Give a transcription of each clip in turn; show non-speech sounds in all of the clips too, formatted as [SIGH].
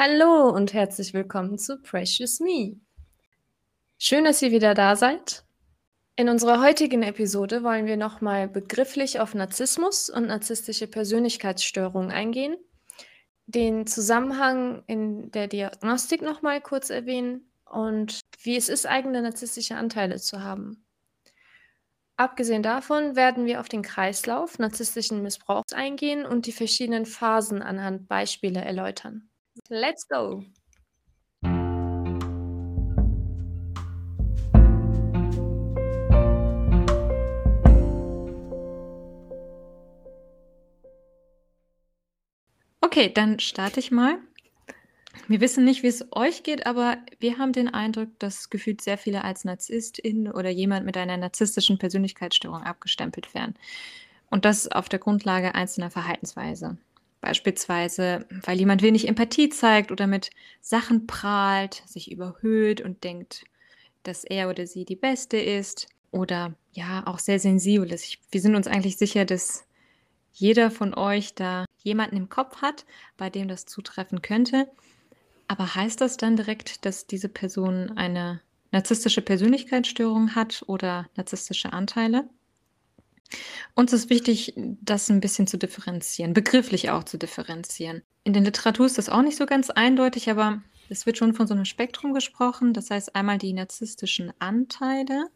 Hallo und herzlich willkommen zu Precious Me. Schön, dass ihr wieder da seid. In unserer heutigen Episode wollen wir nochmal begrifflich auf Narzissmus und narzisstische Persönlichkeitsstörungen eingehen, den Zusammenhang in der Diagnostik nochmal kurz erwähnen und wie es ist, eigene narzisstische Anteile zu haben. Abgesehen davon werden wir auf den Kreislauf narzisstischen Missbrauchs eingehen und die verschiedenen Phasen anhand Beispiele erläutern. Let's go! Okay, dann starte ich mal. Wir wissen nicht, wie es euch geht, aber wir haben den Eindruck, dass gefühlt sehr viele als Narzisstin oder jemand mit einer narzisstischen Persönlichkeitsstörung abgestempelt werden. Und das auf der Grundlage einzelner Verhaltensweise. Beispielsweise, weil jemand wenig Empathie zeigt oder mit Sachen prahlt, sich überhöht und denkt, dass er oder sie die Beste ist oder ja, auch sehr sensibel ist. Ich, wir sind uns eigentlich sicher, dass jeder von euch da jemanden im Kopf hat, bei dem das zutreffen könnte. Aber heißt das dann direkt, dass diese Person eine narzisstische Persönlichkeitsstörung hat oder narzisstische Anteile? Uns ist wichtig, das ein bisschen zu differenzieren, begrifflich auch zu differenzieren. In der Literatur ist das auch nicht so ganz eindeutig, aber es wird schon von so einem Spektrum gesprochen. Das heißt einmal die narzisstischen Anteile,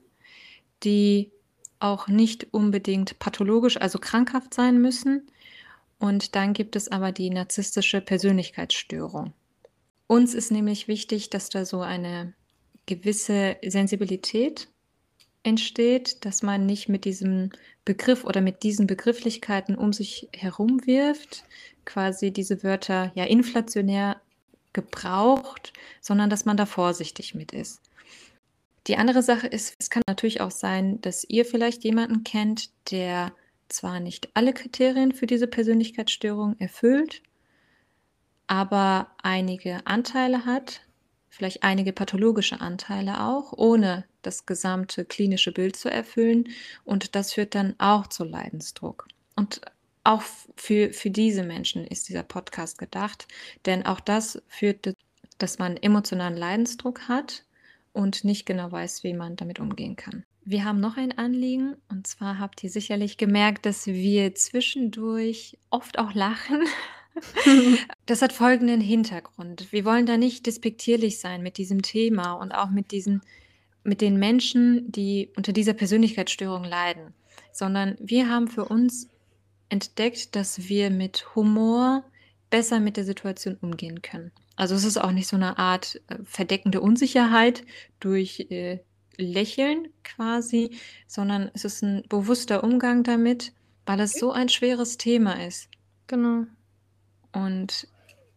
die auch nicht unbedingt pathologisch, also krankhaft sein müssen. Und dann gibt es aber die narzisstische Persönlichkeitsstörung. Uns ist nämlich wichtig, dass da so eine gewisse Sensibilität entsteht, dass man nicht mit diesem Begriff oder mit diesen Begrifflichkeiten um sich herum wirft, quasi diese Wörter ja inflationär gebraucht, sondern dass man da vorsichtig mit ist. Die andere Sache ist, es kann natürlich auch sein, dass ihr vielleicht jemanden kennt, der zwar nicht alle Kriterien für diese Persönlichkeitsstörung erfüllt, aber einige Anteile hat, vielleicht einige pathologische Anteile auch, ohne das gesamte klinische Bild zu erfüllen. Und das führt dann auch zu Leidensdruck. Und auch für, für diese Menschen ist dieser Podcast gedacht, denn auch das führt, dass man emotionalen Leidensdruck hat und nicht genau weiß, wie man damit umgehen kann. Wir haben noch ein Anliegen und zwar habt ihr sicherlich gemerkt, dass wir zwischendurch oft auch lachen, [LAUGHS] [LAUGHS] Das hat folgenden Hintergrund. Wir wollen da nicht despektierlich sein mit diesem Thema und auch mit diesen mit den Menschen, die unter dieser Persönlichkeitsstörung leiden, sondern wir haben für uns entdeckt, dass wir mit Humor besser mit der Situation umgehen können. Also es ist auch nicht so eine Art äh, verdeckende Unsicherheit durch äh, Lächeln quasi, sondern es ist ein bewusster Umgang damit, weil es so ein schweres Thema ist. Genau und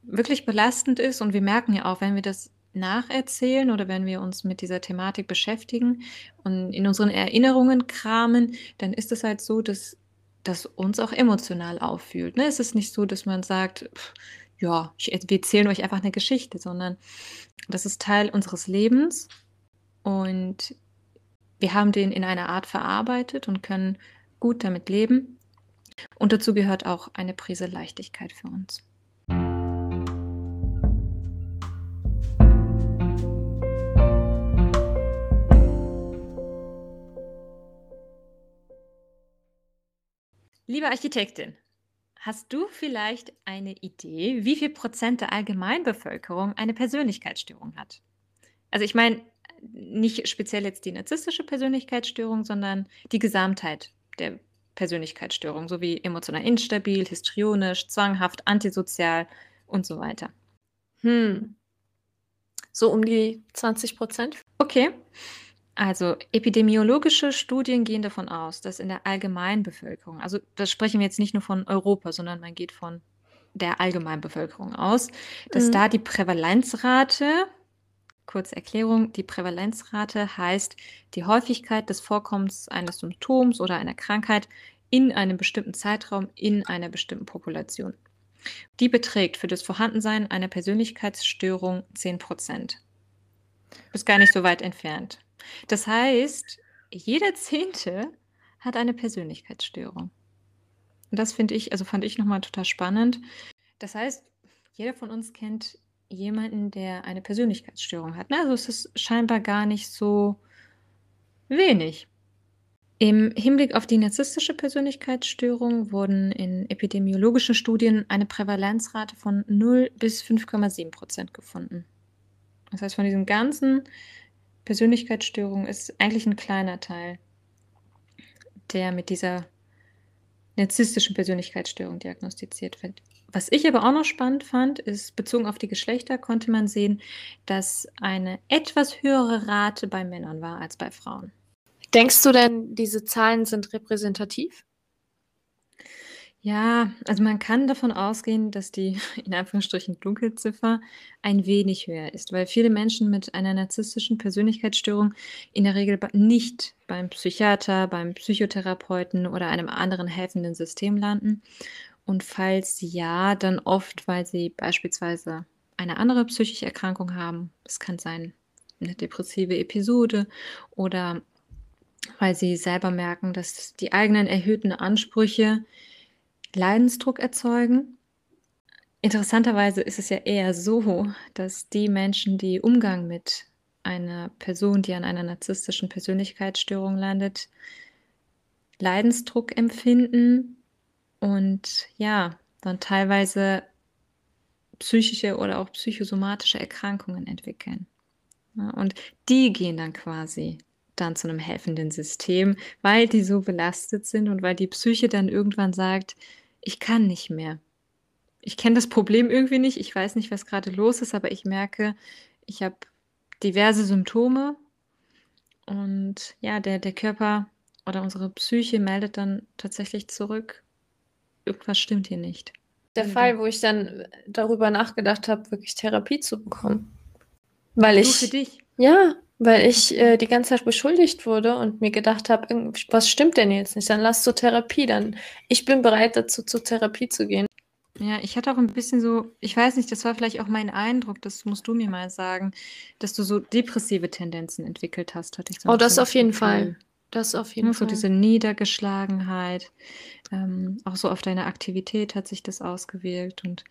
wirklich belastend ist. Und wir merken ja auch, wenn wir das nacherzählen oder wenn wir uns mit dieser Thematik beschäftigen und in unseren Erinnerungen kramen, dann ist es halt so, dass das uns auch emotional auffühlt. Ne? Es ist nicht so, dass man sagt, pff, ja, wir erzählen euch einfach eine Geschichte, sondern das ist Teil unseres Lebens und wir haben den in einer Art verarbeitet und können gut damit leben. Und dazu gehört auch eine Prise Leichtigkeit für uns. Liebe Architektin, hast du vielleicht eine Idee, wie viel Prozent der Allgemeinbevölkerung eine Persönlichkeitsstörung hat? Also ich meine nicht speziell jetzt die narzisstische Persönlichkeitsstörung, sondern die Gesamtheit der Persönlichkeitsstörungen, sowie emotional instabil, histrionisch, zwanghaft, antisozial und so weiter. Hm. So um die 20 Prozent. Okay. Also epidemiologische Studien gehen davon aus, dass in der Allgemeinbevölkerung, also das sprechen wir jetzt nicht nur von Europa, sondern man geht von der Allgemeinbevölkerung aus, dass mhm. da die Prävalenzrate, kurze Erklärung, die Prävalenzrate heißt die Häufigkeit des Vorkommens eines Symptoms oder einer Krankheit in einem bestimmten Zeitraum in einer bestimmten Population. Die beträgt für das Vorhandensein einer Persönlichkeitsstörung 10 Prozent. Ist gar nicht so weit entfernt. Das heißt, jeder Zehnte hat eine Persönlichkeitsstörung. Und das finde ich, also fand ich nochmal total spannend. Das heißt, jeder von uns kennt jemanden, der eine Persönlichkeitsstörung hat. Also es ist scheinbar gar nicht so wenig. Im Hinblick auf die narzisstische Persönlichkeitsstörung wurden in epidemiologischen Studien eine Prävalenzrate von 0 bis 5,7 Prozent gefunden. Das heißt, von diesen ganzen Persönlichkeitsstörungen ist eigentlich ein kleiner Teil, der mit dieser narzisstischen Persönlichkeitsstörung diagnostiziert wird. Was ich aber auch noch spannend fand, ist, bezogen auf die Geschlechter konnte man sehen, dass eine etwas höhere Rate bei Männern war als bei Frauen. Denkst du denn, diese Zahlen sind repräsentativ? Ja, also man kann davon ausgehen, dass die [LAUGHS] in Anführungsstrichen Dunkelziffer ein wenig höher ist, weil viele Menschen mit einer narzisstischen Persönlichkeitsstörung in der Regel nicht beim Psychiater, beim Psychotherapeuten oder einem anderen helfenden System landen. Und falls ja, dann oft, weil sie beispielsweise eine andere psychische Erkrankung haben. Es kann sein eine depressive Episode oder weil sie selber merken, dass die eigenen erhöhten Ansprüche Leidensdruck erzeugen. Interessanterweise ist es ja eher so, dass die Menschen, die Umgang mit einer Person, die an einer narzisstischen Persönlichkeitsstörung landet, Leidensdruck empfinden und ja, dann teilweise psychische oder auch psychosomatische Erkrankungen entwickeln. Ja, und die gehen dann quasi dann zu einem helfenden System, weil die so belastet sind und weil die Psyche dann irgendwann sagt, ich kann nicht mehr. Ich kenne das Problem irgendwie nicht, ich weiß nicht, was gerade los ist, aber ich merke, ich habe diverse Symptome und ja, der, der Körper oder unsere Psyche meldet dann tatsächlich zurück, irgendwas stimmt hier nicht. Der Fall, wo ich dann darüber nachgedacht habe, wirklich Therapie zu bekommen. Weil ich. für dich? Ja, weil ich äh, die ganze Zeit beschuldigt wurde und mir gedacht habe, was stimmt denn jetzt nicht? Dann lass zur Therapie. Dann ich bin bereit dazu, zur Therapie zu gehen. Ja, ich hatte auch ein bisschen so, ich weiß nicht, das war vielleicht auch mein Eindruck, das musst du mir mal sagen, dass du so depressive Tendenzen entwickelt hast, hatte ich so Oh, das auf jeden Fall. Das auf jeden ja, Fall. So diese Niedergeschlagenheit, ähm, auch so auf deine Aktivität hat sich das ausgewirkt und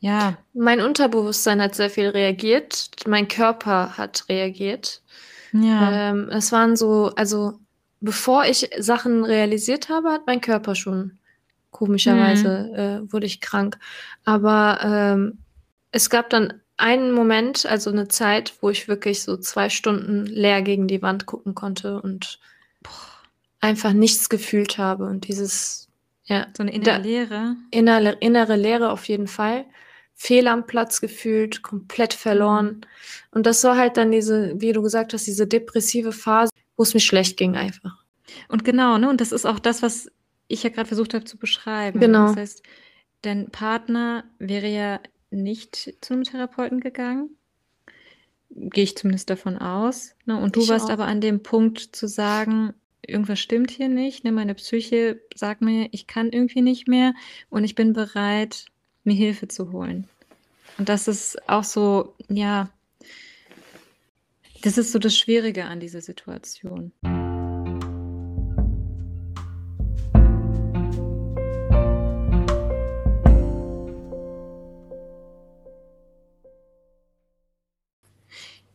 ja. Mein Unterbewusstsein hat sehr viel reagiert. Mein Körper hat reagiert. Ja. Ähm, es waren so, also bevor ich Sachen realisiert habe, hat mein Körper schon komischerweise mhm. äh, wurde ich krank. Aber ähm, es gab dann einen Moment, also eine Zeit, wo ich wirklich so zwei Stunden leer gegen die Wand gucken konnte und boah, einfach nichts gefühlt habe und dieses ja so eine innere Leere innere, innere Leere auf jeden Fall fehl am Platz gefühlt, komplett verloren. Mhm. Und das war halt dann diese, wie du gesagt hast, diese depressive Phase, wo es mir schlecht ging einfach. Und genau, ne? Und das ist auch das, was ich ja gerade versucht habe zu beschreiben. Genau. Das heißt, dein Partner wäre ja nicht zu einem Therapeuten gegangen. Gehe ich zumindest davon aus. Ne? Und du ich warst auch. aber an dem Punkt zu sagen, irgendwas stimmt hier nicht. Ne? Meine Psyche sagt mir, ich kann irgendwie nicht mehr und ich bin bereit, mir Hilfe zu holen. Und das ist auch so, ja, das ist so das Schwierige an dieser Situation.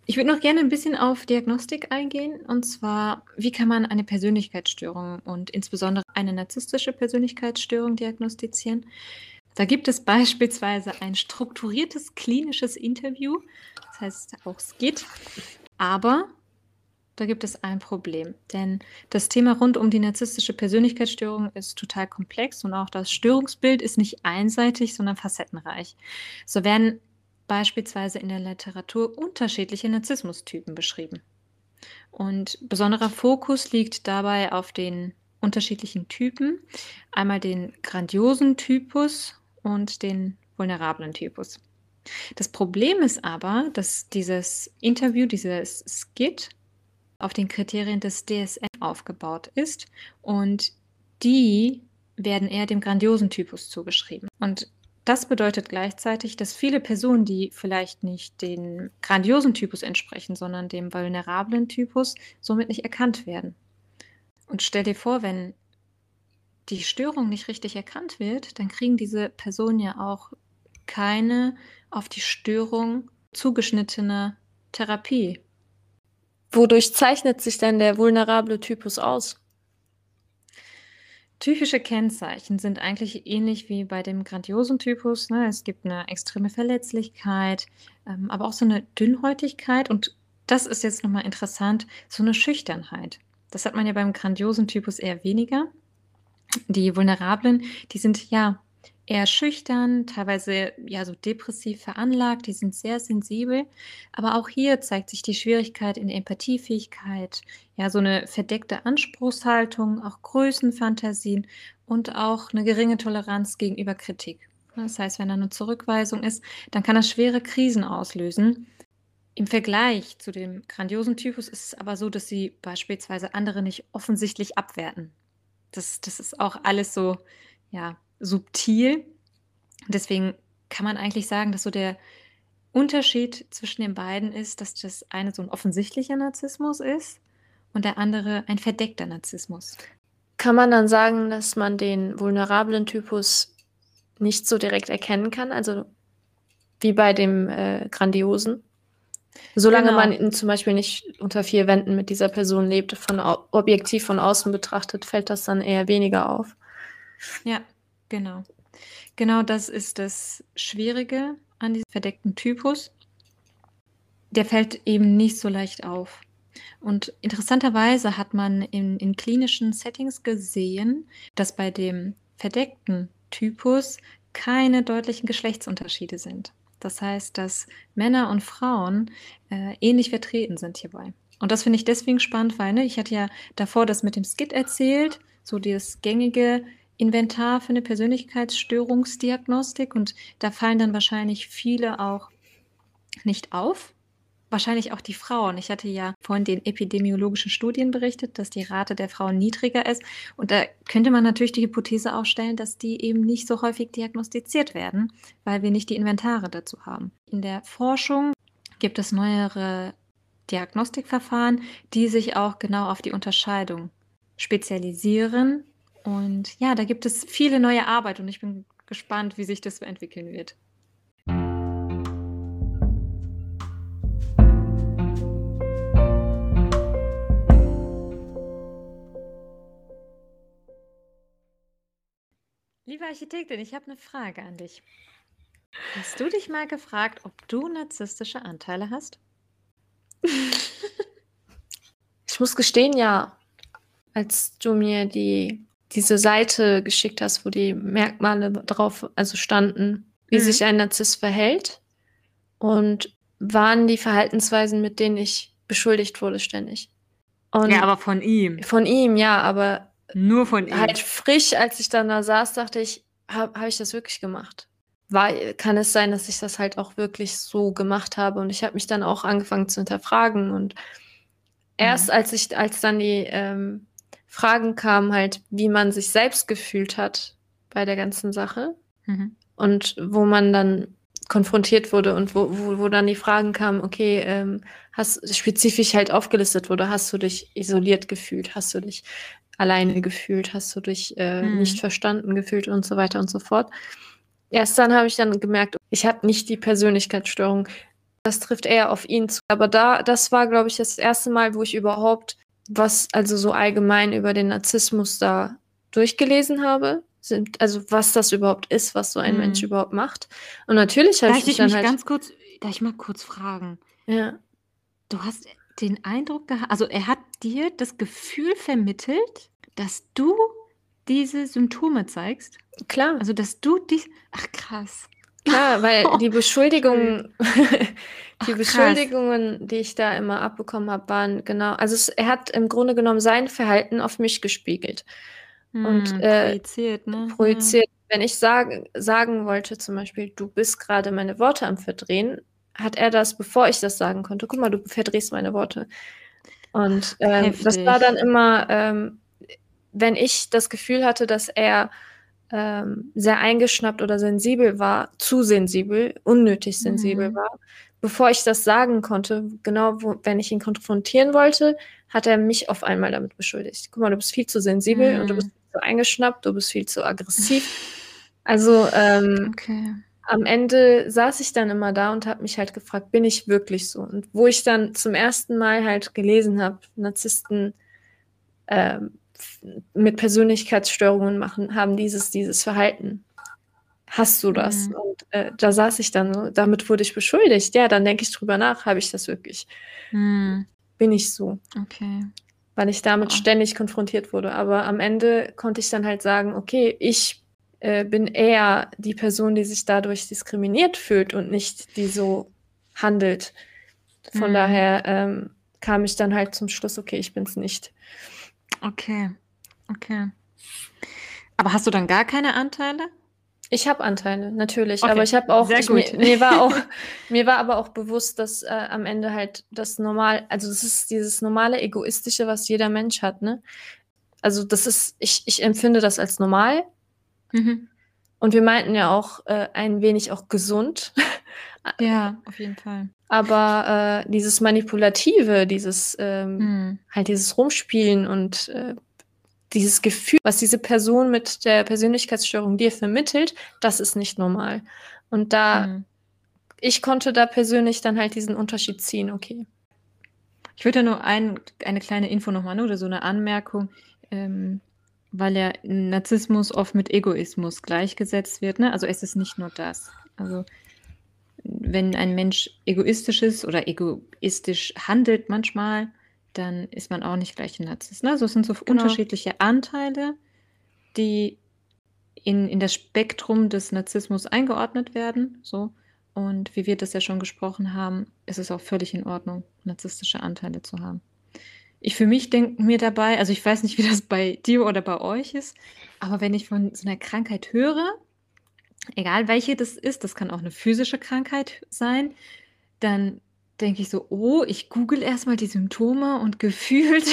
Ich würde noch gerne ein bisschen auf Diagnostik eingehen. Und zwar, wie kann man eine Persönlichkeitsstörung und insbesondere eine narzisstische Persönlichkeitsstörung diagnostizieren? Da gibt es beispielsweise ein strukturiertes klinisches Interview, das heißt auch SKIT, aber da gibt es ein Problem, denn das Thema rund um die narzisstische Persönlichkeitsstörung ist total komplex und auch das Störungsbild ist nicht einseitig, sondern facettenreich. So werden beispielsweise in der Literatur unterschiedliche Narzissmustypen beschrieben. Und besonderer Fokus liegt dabei auf den unterschiedlichen Typen. Einmal den grandiosen Typus und den vulnerablen Typus. Das Problem ist aber, dass dieses Interview, dieses Skit auf den Kriterien des DSM aufgebaut ist und die werden eher dem grandiosen Typus zugeschrieben. Und das bedeutet gleichzeitig, dass viele Personen, die vielleicht nicht dem grandiosen Typus entsprechen, sondern dem vulnerablen Typus, somit nicht erkannt werden. Und stell dir vor, wenn die Störung nicht richtig erkannt wird, dann kriegen diese Personen ja auch keine auf die Störung zugeschnittene Therapie. Wodurch zeichnet sich denn der vulnerable Typus aus? Typische Kennzeichen sind eigentlich ähnlich wie bei dem grandiosen Typus. Ne? Es gibt eine extreme Verletzlichkeit, ähm, aber auch so eine Dünnhäutigkeit und das ist jetzt nochmal interessant, so eine Schüchternheit. Das hat man ja beim grandiosen Typus eher weniger. Die Vulnerablen, die sind ja eher schüchtern, teilweise ja so depressiv veranlagt, die sind sehr sensibel. Aber auch hier zeigt sich die Schwierigkeit in der Empathiefähigkeit, ja, so eine verdeckte Anspruchshaltung, auch Größenfantasien und auch eine geringe Toleranz gegenüber Kritik. Das heißt, wenn da eine Zurückweisung ist, dann kann das schwere Krisen auslösen. Im Vergleich zu dem grandiosen Typus ist es aber so, dass sie beispielsweise andere nicht offensichtlich abwerten. Das, das ist auch alles so, ja, subtil. Deswegen kann man eigentlich sagen, dass so der Unterschied zwischen den beiden ist, dass das eine so ein offensichtlicher Narzissmus ist und der andere ein verdeckter Narzissmus. Kann man dann sagen, dass man den vulnerablen Typus nicht so direkt erkennen kann, also wie bei dem äh, grandiosen? Solange genau. man ihn zum Beispiel nicht unter vier Wänden mit dieser Person lebt, von objektiv von außen betrachtet, fällt das dann eher weniger auf. Ja, Genau. Genau das ist das Schwierige an diesem verdeckten Typus. Der fällt eben nicht so leicht auf. Und interessanterweise hat man in, in klinischen Settings gesehen, dass bei dem verdeckten Typus keine deutlichen Geschlechtsunterschiede sind. Das heißt, dass Männer und Frauen äh, ähnlich vertreten sind hierbei. Und das finde ich deswegen spannend, weil ne, ich hatte ja davor das mit dem Skit erzählt, so das gängige Inventar für eine Persönlichkeitsstörungsdiagnostik und da fallen dann wahrscheinlich viele auch nicht auf. Wahrscheinlich auch die Frauen. Ich hatte ja von den epidemiologischen Studien berichtet, dass die Rate der Frauen niedriger ist. Und da könnte man natürlich die Hypothese aufstellen, dass die eben nicht so häufig diagnostiziert werden, weil wir nicht die Inventare dazu haben. In der Forschung gibt es neuere Diagnostikverfahren, die sich auch genau auf die Unterscheidung spezialisieren und ja, da gibt es viele neue Arbeit und ich bin gespannt, wie sich das entwickeln wird. Liebe Architektin, ich habe eine Frage an dich. Hast du dich mal gefragt, ob du narzisstische Anteile hast? ich muss gestehen, ja. Als du mir die diese Seite geschickt hast, wo die Merkmale drauf also standen, wie mhm. sich ein Narzisst verhält und waren die Verhaltensweisen, mit denen ich beschuldigt wurde ständig. Und ja, aber von ihm. Von ihm, ja, aber nur von ihm. Halt frisch, als ich dann da saß, dachte ich, habe hab ich das wirklich gemacht? War, kann es sein, dass ich das halt auch wirklich so gemacht habe? Und ich habe mich dann auch angefangen zu hinterfragen. Und erst mhm. als ich, als dann die ähm, Fragen kamen halt, wie man sich selbst gefühlt hat bei der ganzen Sache. Mhm. Und wo man dann konfrontiert wurde und wo, wo, wo dann die Fragen kamen, okay, ähm, hast spezifisch halt aufgelistet wurde, hast du dich isoliert gefühlt, hast du dich alleine gefühlt, hast du dich äh, mhm. nicht verstanden gefühlt und so weiter und so fort. Erst dann habe ich dann gemerkt, ich habe nicht die Persönlichkeitsstörung. Das trifft eher auf ihn zu. Aber da, das war, glaube ich, das erste Mal, wo ich überhaupt was also so allgemein über den Narzissmus da durchgelesen habe. Sind, also was das überhaupt ist, was so ein mhm. Mensch überhaupt macht. Und natürlich habe ich mich dann halt ganz kurz, darf ich mal kurz fragen? Ja. Du hast den Eindruck gehabt, also er hat dir das Gefühl vermittelt, dass du diese Symptome zeigst? Klar. Also dass du die, ach krass. Klar, weil [LAUGHS] die Beschuldigungen, [LAUGHS] die Ach, Beschuldigungen, die ich da immer abbekommen habe, waren genau, also es, er hat im Grunde genommen sein Verhalten auf mich gespiegelt. Hm, und äh, projiziert, ne? Projiziert. Ja. Wenn ich sag, sagen wollte, zum Beispiel, du bist gerade meine Worte am Verdrehen, hat er das, bevor ich das sagen konnte, guck mal, du verdrehst meine Worte. Und ähm, das war dann immer, ähm, wenn ich das Gefühl hatte, dass er ähm, sehr eingeschnappt oder sensibel war, zu sensibel, unnötig sensibel mhm. war. Bevor ich das sagen konnte, genau wo, wenn ich ihn konfrontieren wollte, hat er mich auf einmal damit beschuldigt. Guck mal, du bist viel zu sensibel mhm. und du bist viel zu eingeschnappt, du bist viel zu aggressiv. [LAUGHS] Also ähm, okay. am Ende saß ich dann immer da und habe mich halt gefragt, bin ich wirklich so? Und wo ich dann zum ersten Mal halt gelesen habe, Narzissten äh, mit Persönlichkeitsstörungen machen, haben dieses, dieses Verhalten. Hast du das? Mhm. Und äh, da saß ich dann so, damit wurde ich beschuldigt. Ja, dann denke ich drüber nach, habe ich das wirklich? Mhm. Bin ich so? Okay. Weil ich damit oh. ständig konfrontiert wurde. Aber am Ende konnte ich dann halt sagen, okay, ich äh, bin eher die Person, die sich dadurch diskriminiert fühlt und nicht die so handelt. Von mhm. daher ähm, kam ich dann halt zum Schluss, okay, ich bin es nicht. Okay, okay. Aber hast du dann gar keine Anteile? Ich habe Anteile, natürlich, okay. aber ich habe auch, Sehr ich, gut. Mir, mir, war auch, [LAUGHS] mir war aber auch bewusst, dass äh, am Ende halt das normal, also das ist dieses normale Egoistische, was jeder Mensch hat, ne? Also das ist, ich, ich empfinde das als normal. Mhm. Und wir meinten ja auch äh, ein wenig auch gesund. ja, auf jeden Fall. Aber äh, dieses Manipulative, dieses ähm, mhm. halt dieses Rumspielen und äh, dieses Gefühl, was diese Person mit der Persönlichkeitsstörung dir vermittelt, das ist nicht normal. Und da, mhm. ich konnte da persönlich dann halt diesen Unterschied ziehen, okay. Ich würde ja nur ein, eine kleine Info nochmal, ne, oder so eine Anmerkung, ähm, weil ja Narzissmus oft mit Egoismus gleichgesetzt wird. Ne? Also es ist nicht nur das. Also wenn ein Mensch egoistisch ist oder egoistisch handelt manchmal, dann ist man auch nicht gleich ein Narzisst. Ne? Also es sind so genau. unterschiedliche Anteile, die in, in das Spektrum des Narzissmus eingeordnet werden. So. Und wie wir das ja schon gesprochen haben, ist es auch völlig in Ordnung, narzisstische Anteile zu haben. Ich für mich denke mir dabei, also ich weiß nicht, wie das bei dir oder bei euch ist, aber wenn ich von so einer Krankheit höre, egal welche das ist, das kann auch eine physische Krankheit sein, dann denke ich so, oh, ich google erstmal die Symptome und [LAUGHS] gefühlt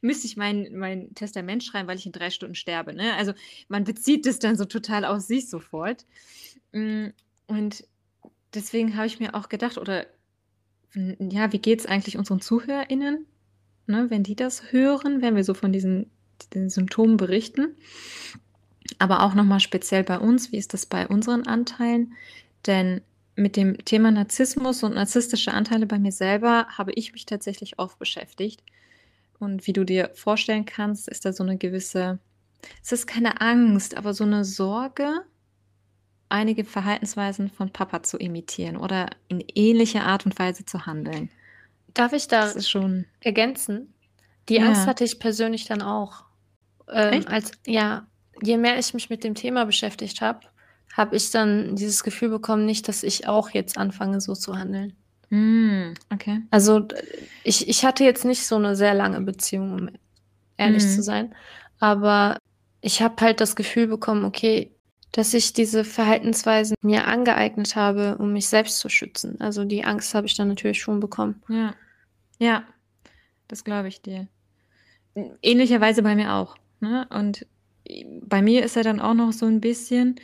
müsste ich mein, mein Testament schreiben, weil ich in drei Stunden sterbe. Ne? Also man bezieht das dann so total auf sich sofort. Mm, und deswegen habe ich mir auch gedacht, oder ja, wie geht es eigentlich unseren ZuhörerInnen, ne, wenn die das hören, wenn wir so von diesen, diesen Symptomen berichten. Aber auch nochmal speziell bei uns, wie ist das bei unseren Anteilen? Denn mit dem Thema Narzissmus und narzisstische Anteile bei mir selber habe ich mich tatsächlich oft beschäftigt. Und wie du dir vorstellen kannst, ist da so eine gewisse, es ist keine Angst, aber so eine Sorge, einige Verhaltensweisen von Papa zu imitieren oder in ähnlicher Art und Weise zu handeln. Darf ich da schon ergänzen? Die ja. Angst hatte ich persönlich dann auch. Ähm, als ja, je mehr ich mich mit dem Thema beschäftigt habe, habe ich dann dieses Gefühl bekommen, nicht, dass ich auch jetzt anfange, so zu handeln. Mm, okay. Also ich, ich hatte jetzt nicht so eine sehr lange Beziehung, um ehrlich mm. zu sein. Aber ich habe halt das Gefühl bekommen, okay, dass ich diese Verhaltensweisen mir angeeignet habe, um mich selbst zu schützen. Also die Angst habe ich dann natürlich schon bekommen. Ja. Ja, das glaube ich dir. Ähnlicherweise bei mir auch. Ne? Und bei mir ist er dann auch noch so ein bisschen,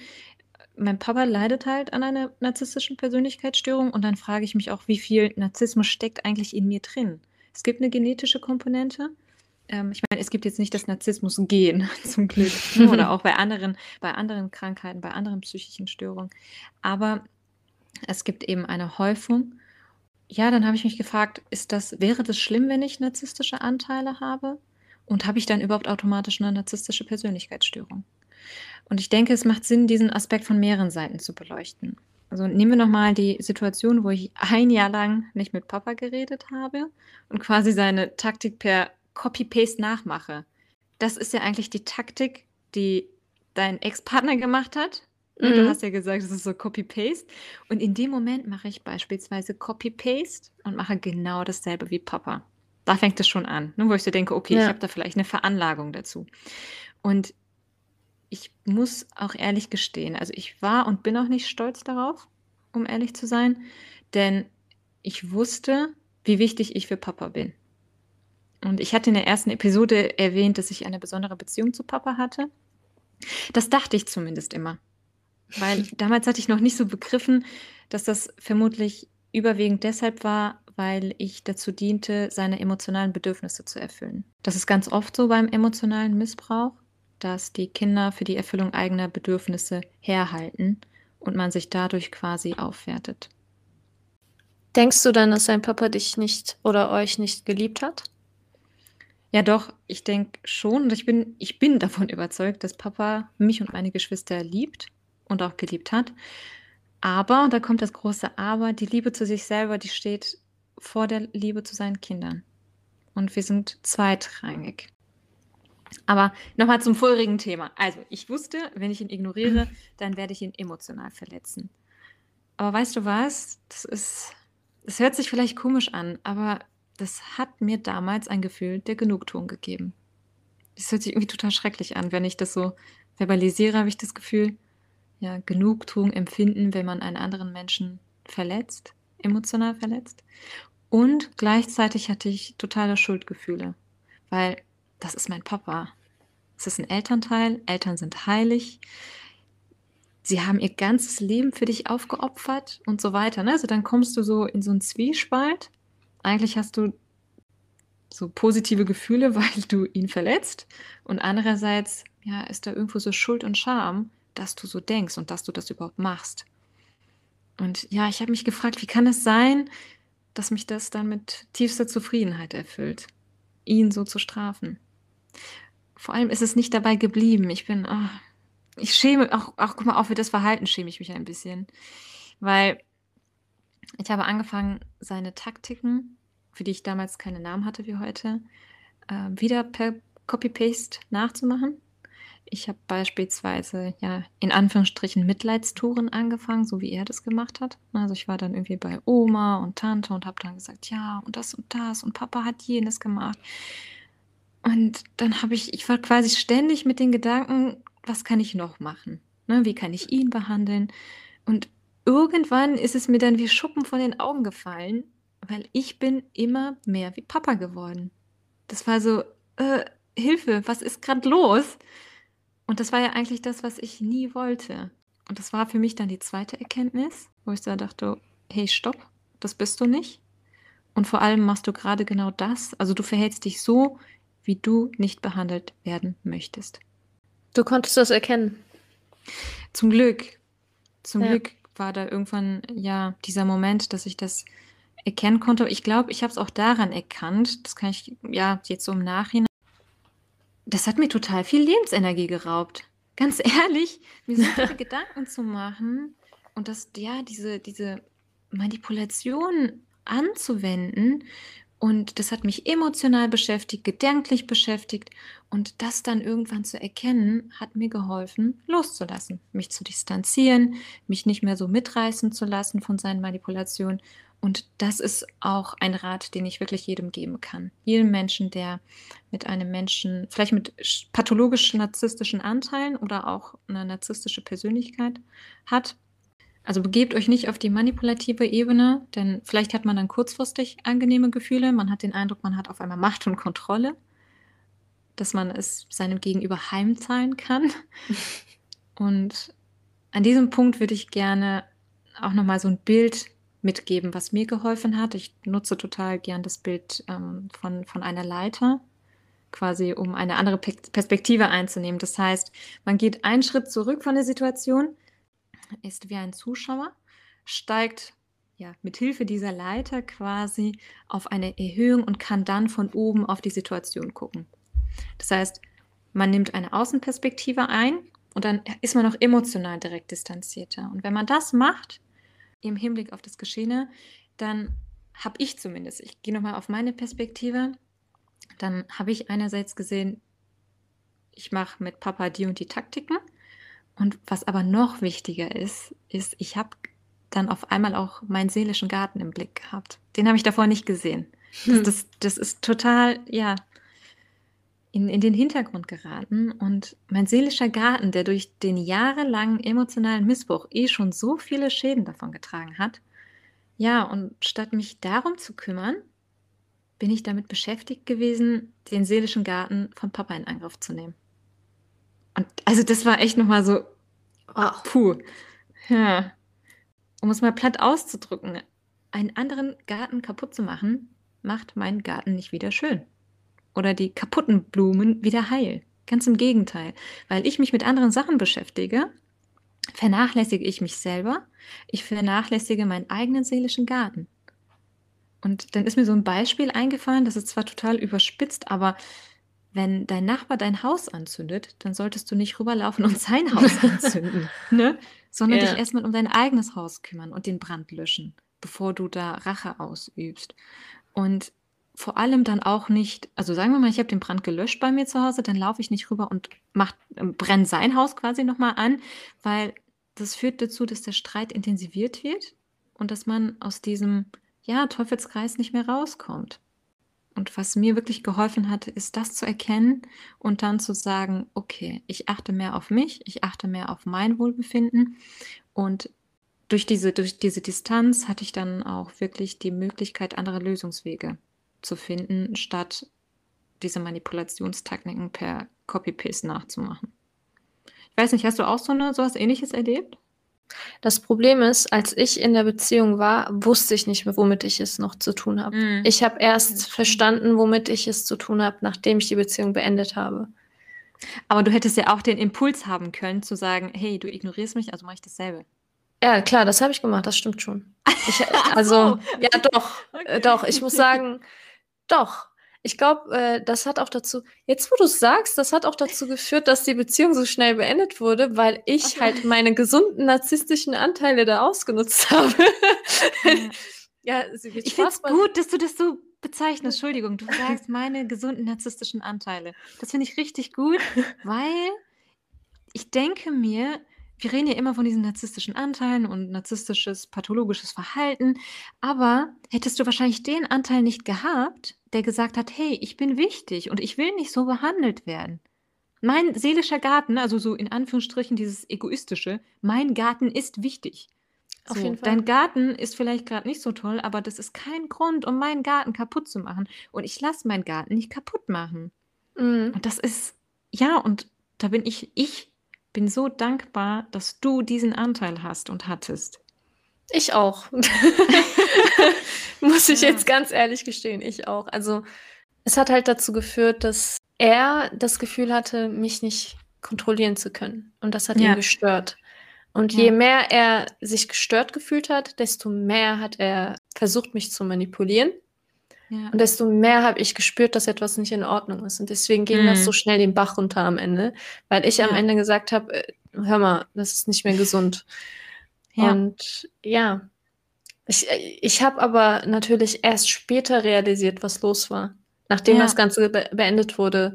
mein Papa leidet halt an einer narzisstischen Persönlichkeitsstörung und dann frage ich mich auch, wie viel Narzissmus steckt eigentlich in mir drin. Es gibt eine genetische Komponente. Ähm, ich meine, es gibt jetzt nicht das Narzissmus-Gen [LAUGHS] zum Glück oder auch bei anderen, bei anderen Krankheiten, bei anderen psychischen Störungen. Aber es gibt eben eine Häufung. Ja, dann habe ich mich gefragt, ist das, wäre das schlimm, wenn ich narzisstische Anteile habe? Und habe ich dann überhaupt automatisch eine narzisstische Persönlichkeitsstörung? Und ich denke, es macht Sinn, diesen Aspekt von mehreren Seiten zu beleuchten. Also nehmen wir nochmal die Situation, wo ich ein Jahr lang nicht mit Papa geredet habe und quasi seine Taktik per Copy-Paste nachmache. Das ist ja eigentlich die Taktik, die dein Ex-Partner gemacht hat. Mhm. Du hast ja gesagt, es ist so Copy-Paste. Und in dem Moment mache ich beispielsweise Copy-Paste und mache genau dasselbe wie Papa. Da fängt es schon an, ne, wo ich so denke, okay, ja. ich habe da vielleicht eine Veranlagung dazu. Und ich muss auch ehrlich gestehen, also ich war und bin auch nicht stolz darauf, um ehrlich zu sein, denn ich wusste, wie wichtig ich für Papa bin. Und ich hatte in der ersten Episode erwähnt, dass ich eine besondere Beziehung zu Papa hatte. Das dachte ich zumindest immer. Weil [LAUGHS] damals hatte ich noch nicht so begriffen, dass das vermutlich überwiegend deshalb war, weil ich dazu diente, seine emotionalen Bedürfnisse zu erfüllen. Das ist ganz oft so beim emotionalen Missbrauch dass die Kinder für die Erfüllung eigener Bedürfnisse herhalten und man sich dadurch quasi aufwertet. Denkst du dann, dass dein Papa dich nicht oder euch nicht geliebt hat? Ja, doch, ich denke schon und ich bin, ich bin davon [LAUGHS] überzeugt, dass Papa mich und meine Geschwister liebt und auch geliebt hat. Aber, da kommt das große Aber, die Liebe zu sich selber, die steht vor der Liebe zu seinen Kindern. Und wir sind zweitrangig. Aber nochmal zum vorigen Thema. Also, ich wusste, wenn ich ihn ignoriere, [LAUGHS] dann werde ich ihn emotional verletzen. Aber weißt du was? Das ist, das hört sich vielleicht komisch an, aber das hat mir damals ein Gefühl der Genugtuung gegeben. Das hört sich irgendwie total schrecklich an, wenn ich das so verbalisiere, habe ich das Gefühl, ja, Genugtuung empfinden, wenn man einen anderen Menschen verletzt, emotional verletzt. Und gleichzeitig hatte ich totale Schuldgefühle, weil das ist mein Papa. Es ist ein Elternteil, Eltern sind heilig. Sie haben ihr ganzes Leben für dich aufgeopfert und so weiter. Ne? Also dann kommst du so in so einen Zwiespalt. Eigentlich hast du so positive Gefühle, [LAUGHS] weil du ihn verletzt. Und andererseits, ja, ist da irgendwo so Schuld und Scham, dass du so denkst und dass du das überhaupt machst. Und ja, ich habe mich gefragt, wie kann es sein, dass mich das dann mit tiefster Zufriedenheit erfüllt, ihn so zu strafen. Vor allem ist es nicht dabei geblieben. Ich bin, oh, ich schäme, auch, auch guck mal, auch für das Verhalten schäme ich mich ein bisschen. Weil ich habe angefangen, seine Taktiken, für die ich damals keine Namen hatte wie heute, äh, wieder per Copy-Paste nachzumachen. Ich habe beispielsweise ja in Anführungsstrichen Mitleidstouren angefangen, so wie er das gemacht hat. Also ich war dann irgendwie bei Oma und Tante und habe dann gesagt, ja, und das und das und Papa hat jenes gemacht. Und dann habe ich, ich war quasi ständig mit den Gedanken, was kann ich noch machen? Ne, wie kann ich ihn behandeln? Und irgendwann ist es mir dann wie Schuppen von den Augen gefallen, weil ich bin immer mehr wie Papa geworden. Das war so, äh, Hilfe, was ist gerade los? Und das war ja eigentlich das, was ich nie wollte. Und das war für mich dann die zweite Erkenntnis, wo ich da dachte, hey, stopp, das bist du nicht. Und vor allem machst du gerade genau das. Also du verhältst dich so, wie du nicht behandelt werden möchtest. Du konntest das erkennen. Zum Glück. Zum ja. Glück war da irgendwann ja dieser Moment, dass ich das erkennen konnte. Ich glaube, ich habe es auch daran erkannt. Das kann ich ja jetzt so im Nachhinein das hat mir total viel Lebensenergie geraubt. Ganz [LAUGHS] ehrlich, mir so viele [LAUGHS] Gedanken zu machen und das, ja, diese, diese Manipulation anzuwenden. Und das hat mich emotional beschäftigt, gedanklich beschäftigt. Und das dann irgendwann zu erkennen, hat mir geholfen, loszulassen, mich zu distanzieren, mich nicht mehr so mitreißen zu lassen von seinen Manipulationen und das ist auch ein Rat, den ich wirklich jedem geben kann. Jedem Menschen, der mit einem Menschen, vielleicht mit pathologischen narzisstischen Anteilen oder auch eine narzisstische Persönlichkeit hat. Also begebt euch nicht auf die manipulative Ebene, denn vielleicht hat man dann kurzfristig angenehme Gefühle. Man hat den Eindruck, man hat auf einmal Macht und Kontrolle, dass man es seinem Gegenüber heimzahlen kann. [LAUGHS] und an diesem Punkt würde ich gerne auch nochmal so ein Bild mitgeben, was mir geholfen hat. Ich nutze total gern das Bild ähm, von, von einer Leiter, quasi um eine andere Perspektive einzunehmen. Das heißt, man geht einen Schritt zurück von der Situation, ist wie ein Zuschauer, steigt ja, mit Hilfe dieser Leiter quasi auf eine Erhöhung und kann dann von oben auf die Situation gucken. Das heißt, man nimmt eine Außenperspektive ein und dann ist man auch emotional direkt distanzierter. Und wenn man das macht, im Hinblick auf das Geschehene, dann habe ich zumindest, ich gehe nochmal auf meine Perspektive, dann habe ich einerseits gesehen, ich mache mit Papa die und die Taktiken. Und was aber noch wichtiger ist, ist, ich habe dann auf einmal auch meinen seelischen Garten im Blick gehabt. Den habe ich davor nicht gesehen. Das, [LAUGHS] das, das ist total, ja, in, in den Hintergrund geraten und mein seelischer Garten, der durch den jahrelangen emotionalen Missbrauch eh schon so viele Schäden davon getragen hat, ja, und statt mich darum zu kümmern, bin ich damit beschäftigt gewesen, den seelischen Garten von Papa in Angriff zu nehmen. Und also das war echt nochmal so, oh, puh. Ja. Um es mal platt auszudrücken, einen anderen Garten kaputt zu machen, macht meinen Garten nicht wieder schön oder die kaputten Blumen wieder heil. Ganz im Gegenteil. Weil ich mich mit anderen Sachen beschäftige, vernachlässige ich mich selber, ich vernachlässige meinen eigenen seelischen Garten. Und dann ist mir so ein Beispiel eingefallen, das ist zwar total überspitzt, aber wenn dein Nachbar dein Haus anzündet, dann solltest du nicht rüberlaufen und sein Haus [LAUGHS] anzünden, ne? sondern dich Ja. erstmal um dein eigenes Haus kümmern und den Brand löschen, bevor du da Rache ausübst. Und vor allem dann auch nicht, also sagen wir mal, ich habe den Brand gelöscht bei mir zu Hause, dann laufe ich nicht rüber und mach, ähm, brenne sein Haus quasi nochmal an, weil das führt dazu, dass der Streit intensiviert wird und dass man aus diesem ja, Teufelskreis nicht mehr rauskommt. Und was mir wirklich geholfen hat, ist das zu erkennen und dann zu sagen, okay, ich achte mehr auf mich, ich achte mehr auf mein Wohlbefinden. Und durch diese, durch diese Distanz hatte ich dann auch wirklich die Möglichkeit, andere Lösungswege zu finden, statt diese Manipulationstechniken per Copy-Paste nachzumachen. Ich weiß nicht, hast du auch so eine, sowas ähnliches erlebt? Das Problem ist, als ich in der Beziehung war, wusste ich nicht mehr, womit ich es noch zu tun habe. Mhm. Ich habe erst verstanden, womit ich es zu tun habe, nachdem ich die Beziehung beendet habe. Aber du hättest ja auch den Impuls haben können, zu sagen, hey, du ignorierst mich, also mache ich dasselbe. Ja, klar, das habe ich gemacht, das stimmt schon. Ich, [LAUGHS] also, so. ja, doch, äh, Okay. doch, ich muss sagen, doch. Ich glaube, äh, das hat auch dazu, jetzt wo du es sagst, das hat auch dazu geführt, dass die Beziehung so schnell beendet wurde, weil ich so. halt meine gesunden narzisstischen Anteile da ausgenutzt [LAUGHS] habe. Ja. ja, Ich finde es gut, dass du das so bezeichnest. Entschuldigung, du sagst meine gesunden narzisstischen Anteile. Das finde ich richtig gut, [LAUGHS] weil ich denke mir, wir reden ja immer von diesen narzisstischen Anteilen und narzisstisches, pathologisches Verhalten, aber hättest du wahrscheinlich den Anteil nicht gehabt, der gesagt hat, hey, ich bin wichtig und ich will nicht so behandelt werden. Mein seelischer Garten, also so in Anführungsstrichen dieses egoistische, mein Garten ist wichtig. Auf So, jeden Fall. dein Garten ist vielleicht gerade nicht so toll, aber das ist kein Grund, um meinen Garten kaputt zu machen. Und ich lasse meinen Garten nicht kaputt machen. Mhm. Und das ist, ja, und da bin ich, ich bin so dankbar, dass du diesen Anteil hast und hattest. Ich auch. [LAUGHS] Muss ich Ja. jetzt ganz ehrlich gestehen, ich auch. Also es hat halt dazu geführt, dass er das Gefühl hatte, mich nicht kontrollieren zu können. Und das hat ihn Ja. gestört. Und Ja. je mehr er sich gestört gefühlt hat, desto mehr hat er versucht, mich zu manipulieren. Ja. Und desto mehr habe ich gespürt, dass etwas nicht in Ordnung ist. Und deswegen ging das Mhm. so schnell den Bach runter am Ende, weil ich am Ja. Ende gesagt habe, äh, hör mal, das ist nicht mehr gesund. Ja. Und ja, ich, äh, ich habe aber natürlich erst später realisiert, was los war. Nachdem das Ganze be beendet wurde.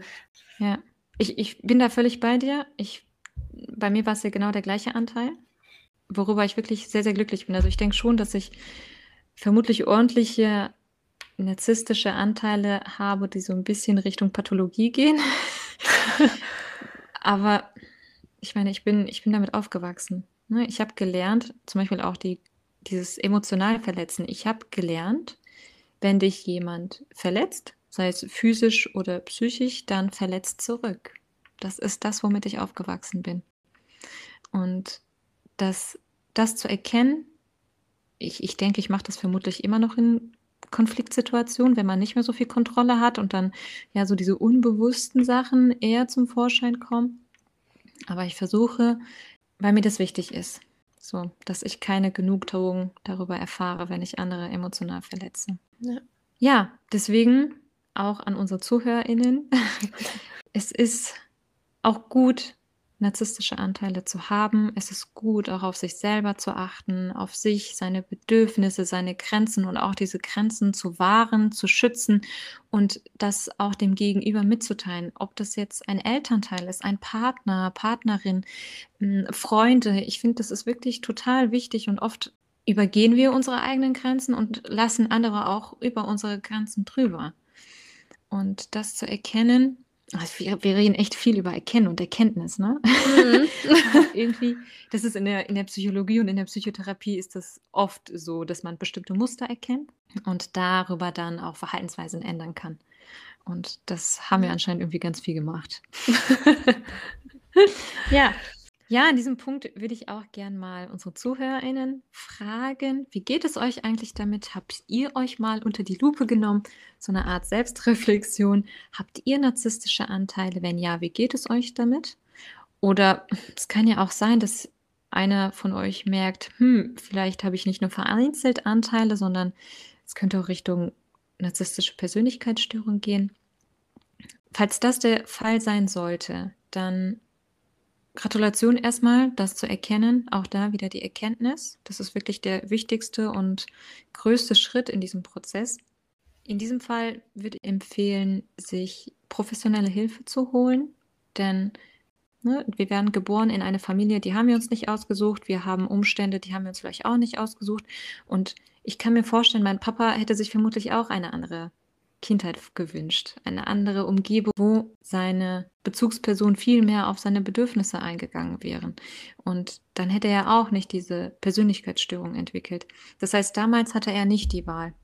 Ja, ich, ich bin da völlig bei dir. Ich, bei mir war es ja genau der gleiche Anteil, worüber ich wirklich sehr, sehr glücklich bin. Also ich denke schon, dass ich vermutlich ordentliche narzisstische Anteile habe, die so ein bisschen Richtung Pathologie gehen. [LAUGHS] Aber ich meine, ich bin, ich bin damit aufgewachsen. Ne? Ich habe gelernt, zum Beispiel auch die, dieses emotional Verletzen. Ich habe gelernt, wenn dich jemand verletzt, sei es physisch oder psychisch, dann verletzt zurück. Das ist das, womit ich aufgewachsen bin. Und das, das zu erkennen, ich, ich denke, ich mache das vermutlich immer noch in Konfliktsituationen, wenn man nicht mehr so viel Kontrolle hat und dann ja so diese unbewussten Sachen eher zum Vorschein kommen. Aber ich versuche, weil mir das wichtig ist, so, dass ich keine Genugtuung darüber erfahre, wenn ich andere emotional verletze. Ja. Ja, deswegen auch an unsere ZuhörerInnen. [LAUGHS] es ist auch gut, narzisstische Anteile zu haben. Es ist gut, auch auf sich selber zu achten, auf sich, seine Bedürfnisse, seine Grenzen und auch diese Grenzen zu wahren, zu schützen und das auch dem Gegenüber mitzuteilen. Ob das jetzt ein Elternteil ist, ein Partner, Partnerin, mh, Freunde. Ich finde, das ist wirklich total wichtig und oft übergehen wir unsere eigenen Grenzen und lassen andere auch über unsere Grenzen drüber. Und das zu erkennen, also wir, wir reden echt viel über Erkennen und Erkenntnis, ne? Mhm. [LAUGHS] Irgendwie, das ist in der, in der Psychologie und in der Psychotherapie ist das oft so, dass man bestimmte Muster erkennt und darüber dann auch Verhaltensweisen ändern kann. Und das haben wir anscheinend irgendwie ganz viel gemacht. [LAUGHS] [LAUGHS] ja. Ja, an diesem Punkt würde ich auch gern mal unsere ZuhörerInnen fragen, wie geht es euch eigentlich damit? Habt ihr euch mal unter die Lupe genommen, so eine Art Selbstreflexion? Habt ihr narzisstische Anteile? Wenn ja, wie geht es euch damit? Oder es kann ja auch sein, dass einer von euch merkt, hm, vielleicht habe ich nicht nur vereinzelt Anteile, sondern es könnte auch Richtung narzisstische Persönlichkeitsstörung gehen. Falls das der Fall sein sollte, dann Gratulation erstmal, das zu erkennen. Auch da wieder die Erkenntnis. Das ist wirklich der wichtigste und größte Schritt in diesem Prozess. In diesem Fall würde ich empfehlen, sich professionelle Hilfe zu holen, denn ne, wir werden geboren in eine Familie, die haben wir uns nicht ausgesucht. Wir haben Umstände, die haben wir uns vielleicht auch nicht ausgesucht. Und ich kann mir vorstellen, mein Papa hätte sich vermutlich auch eine andere Kindheit gewünscht. Eine andere Umgebung, wo seine Bezugsperson viel mehr auf seine Bedürfnisse eingegangen wären. Und dann hätte er auch nicht diese Persönlichkeitsstörung entwickelt. Das heißt, damals hatte er nicht die Wahl.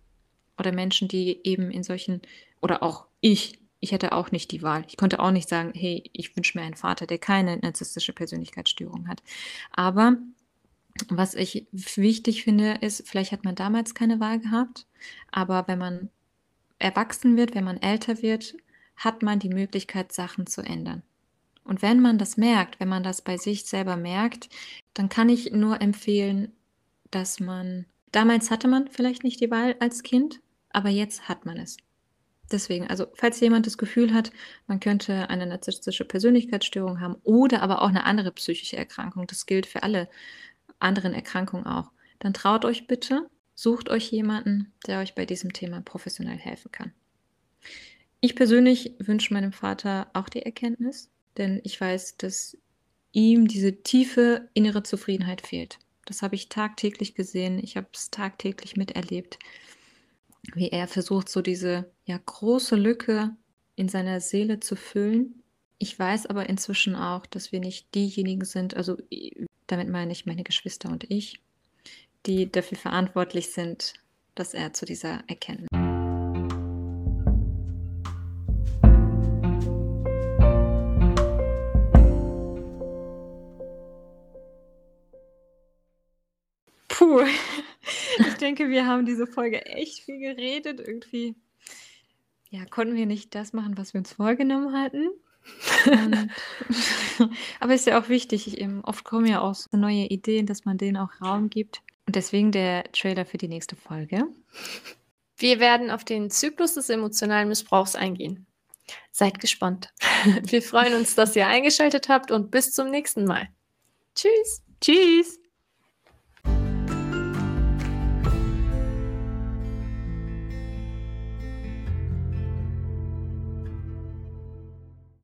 Oder Menschen, die eben in solchen, oder auch ich, ich hätte auch nicht die Wahl. Ich konnte auch nicht sagen, hey, ich wünsche mir einen Vater, der keine narzisstische Persönlichkeitsstörung hat. Aber was ich wichtig finde, ist, vielleicht hat man damals keine Wahl gehabt, aber wenn man erwachsen wird, wenn man älter wird, hat man die Möglichkeit, Sachen zu ändern. Und wenn man das merkt, wenn man das bei sich selber merkt, dann kann ich nur empfehlen, dass man, damals hatte man vielleicht nicht die Wahl als Kind, aber jetzt hat man es. Deswegen, also falls jemand das Gefühl hat, man könnte eine narzisstische Persönlichkeitsstörung haben oder aber auch eine andere psychische Erkrankung, das gilt für alle anderen Erkrankungen auch, dann traut euch bitte, Sucht euch jemanden, der euch bei diesem Thema professionell helfen kann. Ich persönlich wünsche meinem Vater auch die Erkenntnis, denn ich weiß, dass ihm diese tiefe innere Zufriedenheit fehlt. Das habe ich tagtäglich gesehen, ich habe es tagtäglich miterlebt, wie er versucht, so diese ja, große Lücke in seiner Seele zu füllen. Ich weiß aber inzwischen auch, dass wir nicht diejenigen sind, also damit meine ich meine Geschwister und ich, die dafür verantwortlich sind, dass er zu dieser Erkenntnis. Puh, [LAUGHS] ich denke, wir haben diese Folge echt viel geredet. Irgendwie, ja, konnten wir nicht das machen, was wir uns vorgenommen hatten. [LAUGHS] aber ist ja auch wichtig. oft kommen ja auch so neue Ideen, dass man denen auch Raum gibt. Und deswegen der Trailer für die nächste Folge. Wir werden auf den Zyklus des emotionalen Missbrauchs eingehen. Seid gespannt. [LAUGHS] Wir freuen uns, dass ihr eingeschaltet habt und bis zum nächsten Mal. Tschüss. Tschüss.